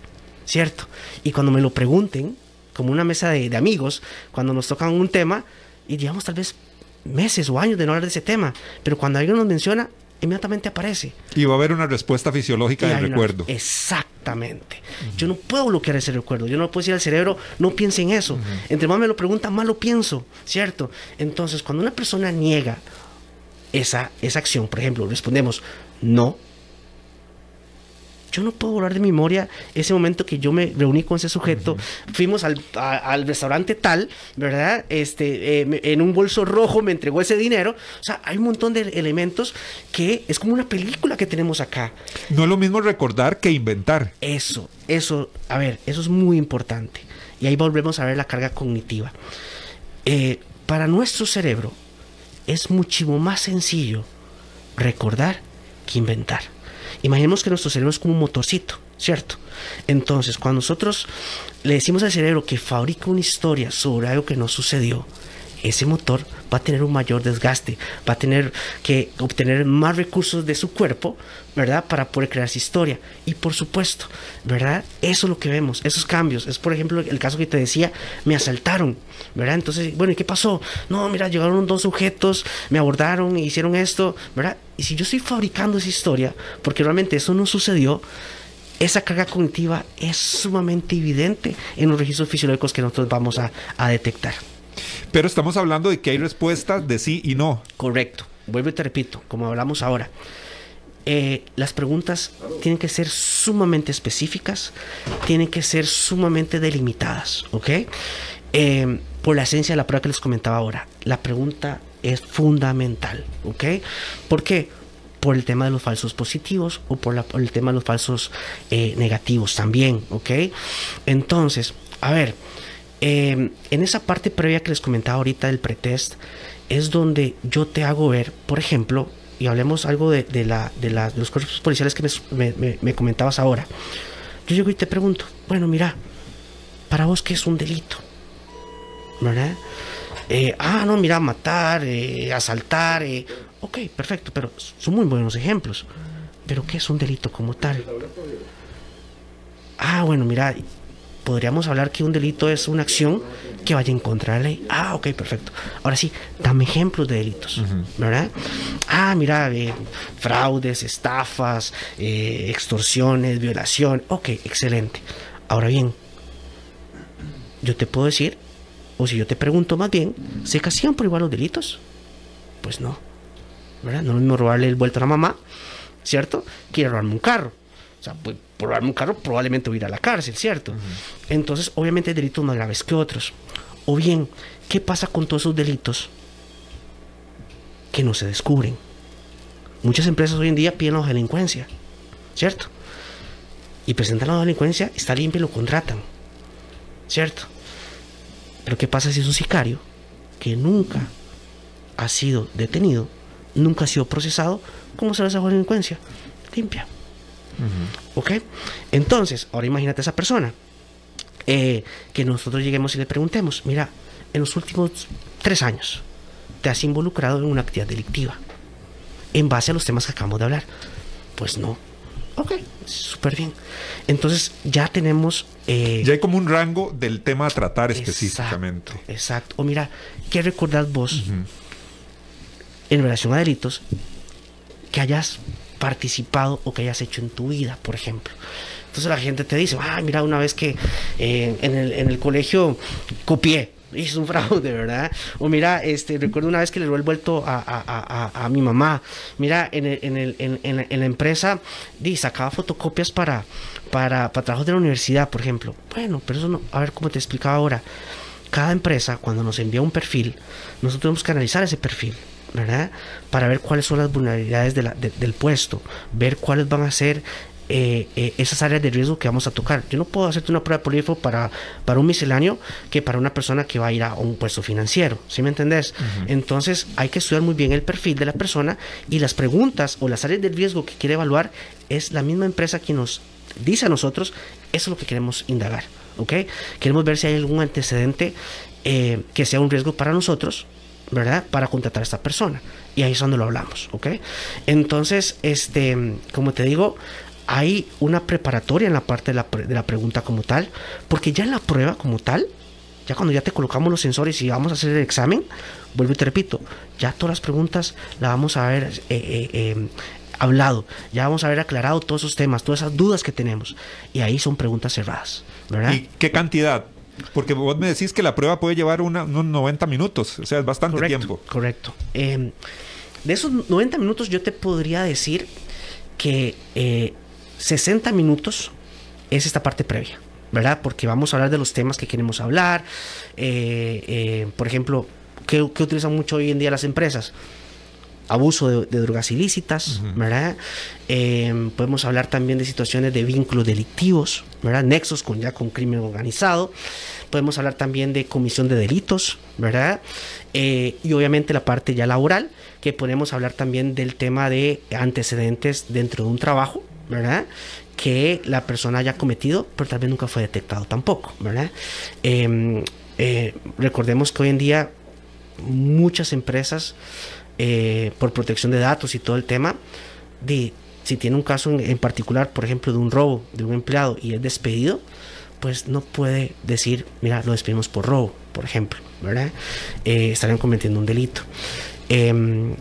C: ¿cierto? Y cuando me lo pregunten, como una mesa de, amigos, cuando nos tocan un tema, y digamos tal vez meses o años de no hablar de ese tema, pero cuando alguien nos menciona, inmediatamente aparece.
B: Y va a haber una respuesta fisiológica del recuerdo.
C: Exactamente. Yo no puedo bloquear ese recuerdo. Yo no puedo decir al cerebro, no piense en eso. Entre más me lo preguntan, más lo pienso, ¿cierto? Entonces, cuando una persona niega esa, esa acción, por ejemplo, respondemos, no, yo no puedo borrar de memoria ese momento que yo me reuní con ese sujeto. Fuimos al, restaurante tal, ¿verdad? Este, eh, en un bolso rojo me entregó ese dinero. O sea, hay un montón de elementos que es como una película que tenemos acá.
B: No es lo mismo recordar que inventar.
C: Eso, eso, a ver, eso es muy importante. Y ahí volvemos a ver la carga cognitiva. Eh, para nuestro cerebro es muchísimo más sencillo recordar que inventar. Imaginemos que nuestro cerebro es como un motorcito, ¿cierto? Entonces, cuando nosotros le decimos al cerebro que fabrica una historia sobre algo que no sucedió, ese motor va a tener un mayor desgaste, va a tener que obtener más recursos de su cuerpo, ¿verdad? Para poder crear esa historia. Y por supuesto, ¿verdad? Eso es lo que vemos, esos cambios. Es por ejemplo el caso que te decía, me asaltaron, ¿verdad? Entonces, bueno, ¿y qué pasó? No, mira, llegaron dos sujetos, me abordaron, e hicieron esto, ¿verdad? Y si yo estoy fabricando esa historia, porque realmente eso no sucedió, esa carga cognitiva es sumamente evidente en los registros fisiológicos que nosotros vamos a, a detectar.
B: Pero estamos hablando de que hay respuestas de sí y no.
C: Correcto. Vuelvo y te repito, como hablamos ahora. Eh, las preguntas tienen que ser sumamente específicas, tienen que ser sumamente delimitadas, ¿ok? Eh, por la esencia de la prueba que les comentaba ahora, la pregunta es fundamental, ¿ok? ¿Por qué? Por el tema de los falsos positivos o por, el tema de los falsos eh, negativos también, ¿ok? Entonces, a ver, Eh, en esa parte previa que les comentaba ahorita del pretest, es donde yo te hago ver, por ejemplo, y hablemos algo de, la, de, la, los cuerpos policiales que me comentabas ahora. Yo llego y te pregunto, bueno, mira, para vos, ¿qué es un delito? ¿Verdad? Eh, ah, no, mira, matar, eh, asaltar. Eh. Ok, perfecto, pero son muy buenos ejemplos. Pero ¿qué es un delito como tal? Ah, bueno, mira, podríamos hablar que un delito es una acción que vaya en contra de la ley. Ah, ok, perfecto. Ahora sí, dame ejemplos de delitos, ¿verdad? Ah, mira, fraudes, estafas, extorsiones, violación. Ok, excelente. Ahora bien, yo te puedo decir o si yo te pregunto más bien, ¿se castigan por igual los delitos? Pues no. ¿Verdad? No es mismo robarle el vuelto a la mamá, ¿cierto? Quiere robarme un carro. O sea, pues, por robarme un carro probablemente voy a ir a la cárcel, ¿cierto? Entonces, obviamente hay delitos más graves que otros. O bien, ¿qué pasa con todos esos delitos que no se descubren? Muchas empresas hoy en día piden la delincuencia, ¿cierto? Y presentan la delincuencia, está limpio y lo contratan, ¿cierto? Pero ¿qué pasa si es un sicario que nunca ha sido detenido, nunca ha sido procesado? ¿Cómo se le hace la delincuencia? Limpia. ¿Ok? Entonces, ahora imagínate a esa persona. Eh, que nosotros lleguemos y le preguntemos, mira, en los últimos tres años te has involucrado en una actividad delictiva en base a los temas que acabamos de hablar. Pues no, Ok, súper bien. Entonces ya tenemos...
B: Eh, ya hay como un rango del tema a tratar específicamente.
C: Exacto. O mira, ¿qué recordás vos en relación a delitos que hayas participado o que hayas hecho en tu vida, por ejemplo? Entonces la gente te dice, ah, mira, una vez que eh, en, el, en el colegio copié, es un fraude, ¿verdad? O mira, este, recuerdo una vez que le he vuelto a, mi mamá, mira, en, el, en, la empresa, di, sacaba fotocopias para, para, para trabajos de la universidad, por ejemplo. Bueno, pero eso no, a ver cómo te explicaba ahora. Cada empresa, cuando nos envía un perfil, nosotros tenemos que analizar ese perfil. ¿Verdad? Para ver cuáles son las vulnerabilidades del puesto, ver cuáles van a ser eh, eh, esas áreas de riesgo que vamos a tocar. Yo no puedo hacerte una prueba de polígrafo para, para un misceláneo que para una persona que va a ir a un puesto financiero, ¿sí me entendés? Entonces hay que estudiar muy bien el perfil de la persona y las preguntas o las áreas de riesgo que quiere evaluar es la misma empresa que nos dice a nosotros, eso es lo que queremos indagar, ¿ok? Queremos ver si hay algún antecedente eh, que sea un riesgo para nosotros, ¿verdad? Para contratar a esta persona. Y ahí es donde lo hablamos, ¿ok? Entonces, este, como te digo, hay una preparatoria en la parte de la, pregunta como tal, porque ya en la prueba como tal, ya cuando ya te colocamos los sensores y vamos a hacer el examen, vuelvo y te repito, ya todas las preguntas las vamos a haber eh, eh, eh, hablado, ya vamos a haber aclarado todos esos temas, todas esas dudas que tenemos, y ahí son preguntas cerradas, ¿verdad?
B: ¿Y qué cantidad? Porque vos me decís que la prueba puede llevar unos 90 minutos, o sea, es bastante tiempo.
C: Correcto. Em, de esos 90 minutos yo te podría decir que 60 minutos es esta parte previa, ¿verdad? Porque vamos a hablar de los temas que queremos hablar. Eh, eh, por ejemplo, ¿qué, utilizan mucho hoy en día las empresas? Abuso de, drogas ilícitas, ¿verdad? Eh, podemos hablar también de situaciones de vínculos delictivos, ¿verdad? Nexos con ya con crimen organizado. Podemos hablar también de comisión de delitos, ¿verdad? y obviamente la parte ya laboral, que podemos hablar también del tema de antecedentes dentro de un trabajo, ¿verdad? Que la persona haya cometido, pero tal vez nunca fue detectado tampoco, ¿verdad? Em, eh, recordemos que hoy en día muchas empresas, eh, por protección de datos y todo el tema, de, si tiene un caso en, particular, por ejemplo, de un robo de un empleado y es despedido, pues no puede decir, mira, lo despedimos por robo, por ejemplo, ¿verdad? Eh, estarían cometiendo un delito. Em,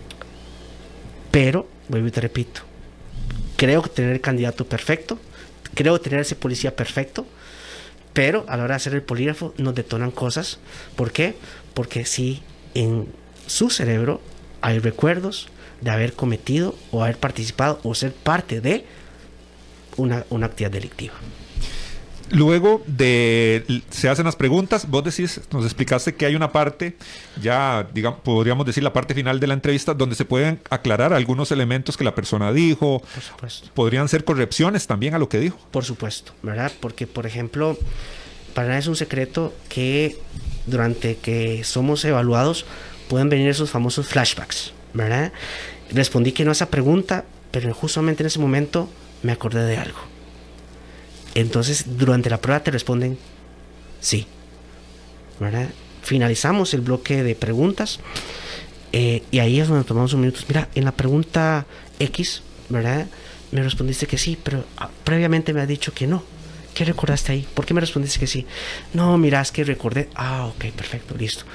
C: pero, vuelvo y te repito, creo tener el candidato perfecto, creo tener ese policía perfecto, pero a la hora de hacer el polígrafo nos detonan cosas. ¿Por qué? Porque si en su cerebro hay recuerdos de haber cometido o haber participado o ser parte de una, una actividad delictiva.
B: Luego de se hacen las preguntas, vos decís, nos explicaste que hay una parte, ya digamos, podríamos decir la parte final de la entrevista, donde se pueden aclarar algunos elementos que la persona dijo. Por supuesto. Podrían ser correcciones también a lo que dijo.
C: Por supuesto, ¿verdad? Porque, por ejemplo, para nada es un secreto que durante que somos evaluados pueden venir esos famosos flashbacks, ¿verdad? Respondí que no a esa pregunta, pero justamente en ese momento me acordé de algo. Entonces, durante la prueba te responden sí, ¿verdad? Finalizamos el bloque de preguntas eh, y ahí es donde tomamos un minuto. Mira, en la pregunta X, ¿verdad? Me respondiste que sí, pero ah, previamente me ha dicho que no. ¿Qué recordaste ahí? ¿Por qué me respondiste que sí? No, mira, es que recordé. Ah, ok, perfecto, listo.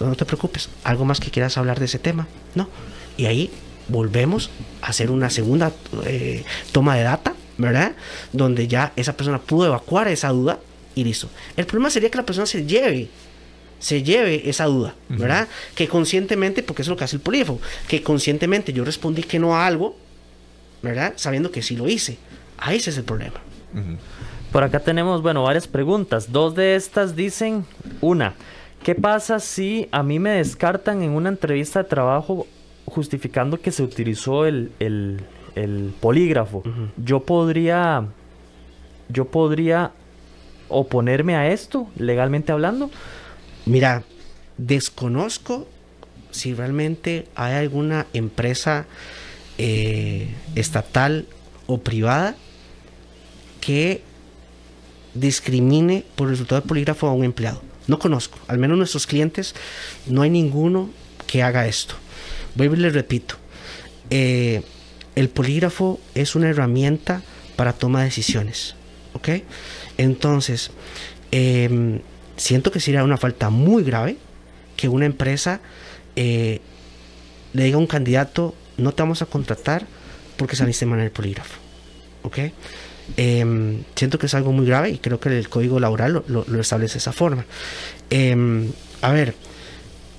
C: No, te preocupes. ¿Algo más que quieras hablar de ese tema? No. Y ahí volvemos a hacer una segunda eh, toma de data, ¿verdad? Donde ya esa persona pudo evacuar esa duda y listo. El problema sería que la persona se lleve se lleve esa duda, ¿verdad? Que conscientemente, porque eso es lo que hace el polígrafo, que conscientemente yo respondí que no a algo, ¿verdad? Sabiendo que sí lo hice. Ahí ese es el problema.
A: Por acá tenemos, bueno, varias preguntas. Dos de estas dicen, una, ¿qué pasa si a mí me descartan en una entrevista de trabajo justificando que se utilizó el, polígrafo? Yo podría, yo podría oponerme a esto, legalmente hablando.
C: Mira, desconozco si realmente hay alguna empresa eh, estatal o privada que discrimine por el resultado del polígrafo a un empleado. No conozco, al menos nuestros clientes, no hay ninguno que haga esto. Voy y les repito, eh, el polígrafo es una herramienta para toma de decisiones. ¿Ok? Entonces, em, siento que sería una falta muy grave que una empresa eh, le diga a un candidato, no te vamos a contratar porque saliste mal en el polígrafo. ¿Ok? Em, siento que es algo muy grave y creo que el código laboral lo, establece de esa forma. Em, a ver,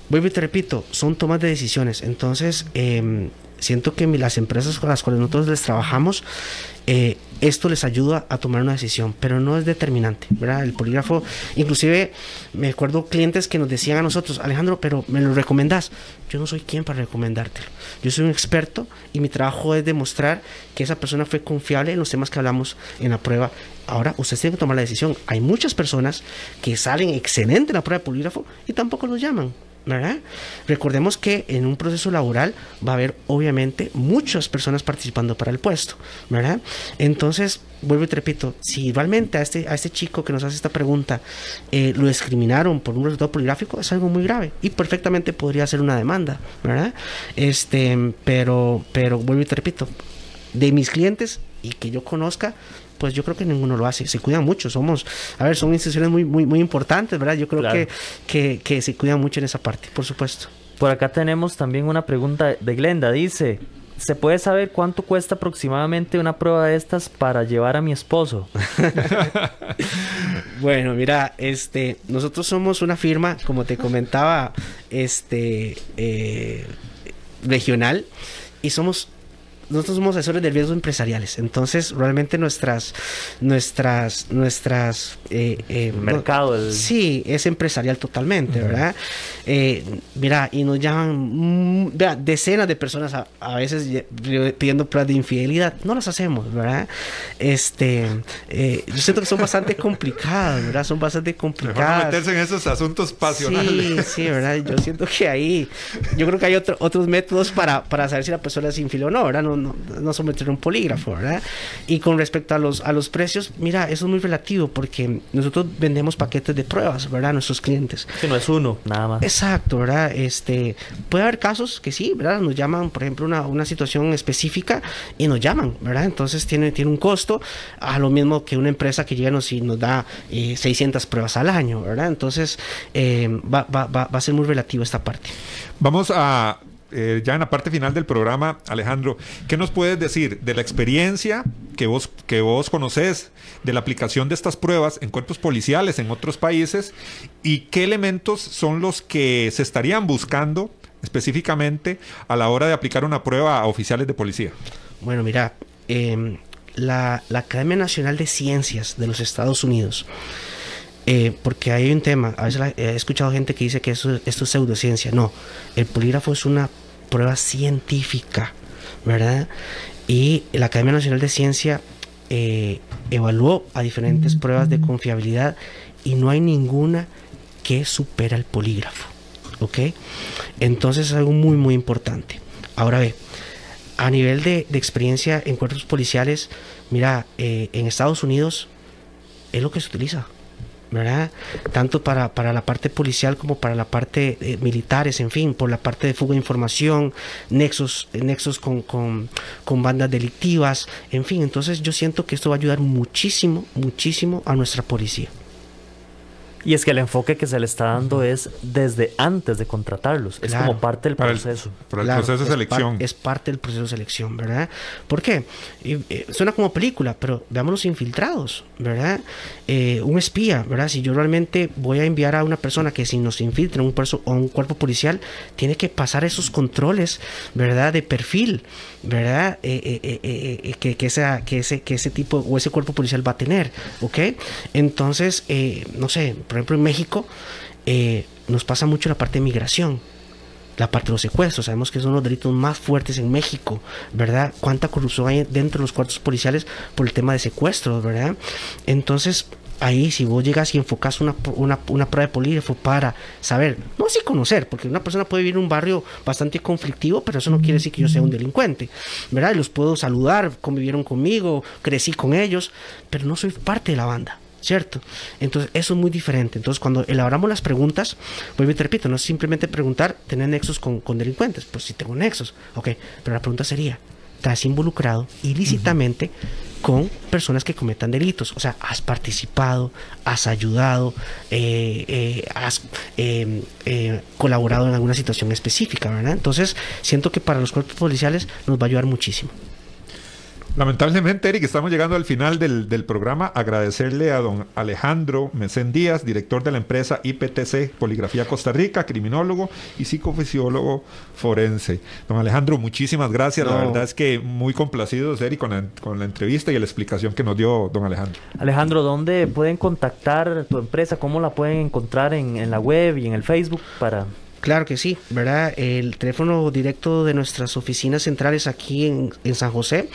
C: vuelvo y te repito, son tomas de decisiones. Entonces, em, siento que las empresas con las cuales nosotros les trabajamos, eh, esto les ayuda a tomar una decisión, pero no es determinante, ¿verdad? El polígrafo, inclusive me acuerdo clientes que nos decían a nosotros, Alejandro, pero me lo recomendás. Yo no soy quien para recomendártelo. Yo soy un experto y mi trabajo es demostrar que esa persona fue confiable en los temas que hablamos en la prueba. Ahora, usted tiene que tomar la decisión. Hay muchas personas que salen excelente en la prueba de polígrafo y tampoco los llaman. ¿Verdad? Recordemos que en un proceso laboral va a haber obviamente muchas personas participando para el puesto, ¿verdad? Entonces, vuelvo y te repito, si realmente a este, a este chico que nos hace esta pregunta eh, lo discriminaron por un resultado poligráfico, es algo muy grave y perfectamente podría ser una demanda, ¿verdad? Este, pero, pero vuelvo y te repito, de mis clientes y que yo conozca, pues yo creo que ninguno lo hace. Se cuidan mucho, somos, a ver, son instituciones muy, muy, muy importantes, ¿verdad? Yo creo que, que, se cuidan mucho en esa parte, por supuesto.
A: Por acá tenemos también una pregunta de Glenda, dice, ¿Se puede saber cuánto cuesta aproximadamente una prueba de estas para llevar a mi esposo?
C: bueno, mira, este, nosotros somos una firma, como te comentaba, este, eh, regional y somos nosotros somos asesores de riesgos empresariales, entonces realmente nuestras, nuestras, nuestras...
A: Eh, eh, Mercado.
C: Sí, es empresarial totalmente, ¿verdad? Eh, mira, y nos llaman mm, decenas de personas a, veces pidiendo pruebas de infidelidad, no las hacemos, ¿verdad? Este, yo siento que son bastante complicados, ¿verdad? Son bastante complicados.
B: meterse en esos asuntos pasionales.
C: Sí, sí, ¿verdad? Yo siento que ahí, yo creo que hay otros métodos para, para saber si la persona es infiel o no, ¿verdad? No, no, no someter un polígrafo, ¿verdad? Y con respecto a los, a los precios, mira, eso es muy relativo porque nosotros vendemos paquetes de pruebas, ¿verdad? A nuestros clientes.
A: Que no es uno, nada más.
C: Exacto, ¿verdad? Este, puede haber casos que sí, ¿verdad? Nos llaman, por ejemplo, una, una situación específica y nos llaman, ¿verdad? Entonces tiene, tiene un costo a lo mismo que una empresa que llega y nos da 600 eh, pruebas al año, ¿verdad? Entonces eh, va, va, va, va a ser muy relativo esta parte.
B: Vamos a eh, ya en la parte final del programa, Alejandro, ¿qué nos puedes decir de la experiencia que vos, que vos conoces de la aplicación de estas pruebas en cuerpos policiales en otros países y qué elementos son los que se estarían buscando específicamente a la hora de aplicar una prueba a oficiales de policía?
C: Bueno, mira, em, la, Academia Nacional de Ciencias de los Estados Unidos eh, porque hay un tema, a veces he escuchado gente que dice que eso, esto es pseudociencia. No, el polígrafo es una prueba científica, ¿verdad? Y la Academia Nacional de Ciencia eh, evaluó a diferentes pruebas de confiabilidad y no hay ninguna que supera el polígrafo. ¿Ok? Entonces es algo muy, muy importante. Ahora ve, a nivel de, experiencia en cuerpos policiales, mira, eh, en Estados Unidos es lo que se utiliza. ¿Verdad? Tanto para, la parte policial como para la parte eh, militares, en fin, por la parte de fuga de información, nexos, nexos con, con, con, bandas delictivas, en fin, entonces yo siento que esto va a ayudar muchísimo, muchísimo a nuestra policía.
A: Y es que el enfoque que se le está dando es desde antes de contratarlos, es como parte del proceso.
B: Para el, proceso de selección.
C: es parte del proceso de selección, ¿verdad? ¿Por qué? suena como película, pero veamos los infiltrados, ¿verdad? Eh, un espía, ¿verdad? Si yo realmente voy a enviar a una persona que si nos infiltra un, o un cuerpo policial, tiene que pasar esos controles, ¿verdad? De perfil, ¿verdad? Eh, eh, que, que, esa, que, ese, que ese tipo o ese cuerpo policial va a tener, ¿ok? Entonces, no sé, por ejemplo, en México eh, nos pasa mucho la parte de migración, la parte de los secuestros. Sabemos que son los delitos más fuertes en México, ¿verdad? Cuánta corrupción hay dentro de los cuartos policiales por el tema de secuestros, ¿verdad? Entonces, ahí si vos llegas y enfocas una, una, prueba de polígrafo para saber, no así conocer, porque una persona puede vivir en un barrio bastante conflictivo, pero eso no quiere decir que yo sea un delincuente, ¿verdad? los puedo saludar, convivieron conmigo, crecí con ellos, pero no soy parte de la banda. ¿cierto? Entonces, eso es muy diferente. Entonces, cuando elaboramos las preguntas, vuelvo y te repito, no es simplemente preguntar, ¿tener nexos con, delincuentes? Pues si tengo nexos, ok, pero la pregunta sería, ¿estás involucrado ilícitamente con personas que cometan delitos? O sea, ¿has participado, has ayudado, eh, eh, has em, eh, colaborado en alguna situación específica, ¿verdad? Entonces, siento que para los cuerpos policiales nos va a ayudar muchísimo.
B: Lamentablemente, Eric, estamos llegando al final del, programa. Agradecerle a don Alejandro Mesén Díaz, director de la empresa IPTC Poligrafía Costa Rica, criminólogo y psicofisiólogo forense. Don Alejandro, muchísimas gracias. La verdad es que muy complacidos, Eric, con la, con la entrevista y la explicación que nos dio don Alejandro.
A: Alejandro, ¿dónde pueden contactar tu empresa? ¿Cómo la pueden encontrar en, en la web y en el Facebook para
C: Claro que sí, ¿verdad? El teléfono directo de nuestras oficinas centrales aquí en, San José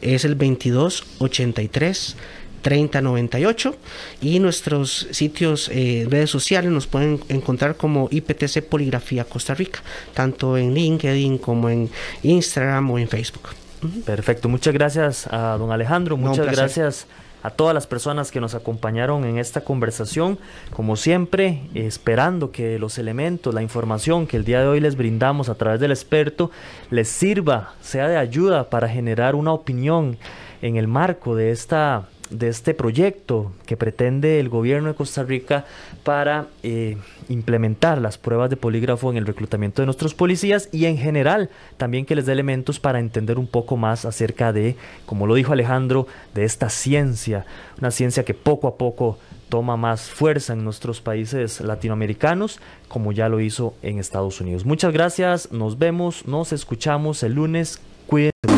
C: es el 2283 3098 y nuestros sitios eh, redes sociales nos pueden encontrar como IPTC Poligrafía Costa Rica, tanto en LinkedIn como en Instagram o en Facebook.
A: Perfecto, muchas gracias a don Alejandro, muchas gracias a todas las personas que nos acompañaron en esta conversación, como siempre, esperando que los elementos, la información que el día de hoy les brindamos a través del experto, les sirva, sea de ayuda para generar una opinión en el marco de esta de este proyecto que pretende el gobierno de Costa Rica para eh, implementar las pruebas de polígrafo en el reclutamiento de nuestros policías y en general también que les dé elementos para entender un poco más acerca de, como lo dijo Alejandro, de esta ciencia, una ciencia que poco a poco toma más fuerza en nuestros países latinoamericanos, como ya lo hizo en Estados Unidos. Muchas gracias, nos vemos, nos escuchamos el lunes. Cuídense.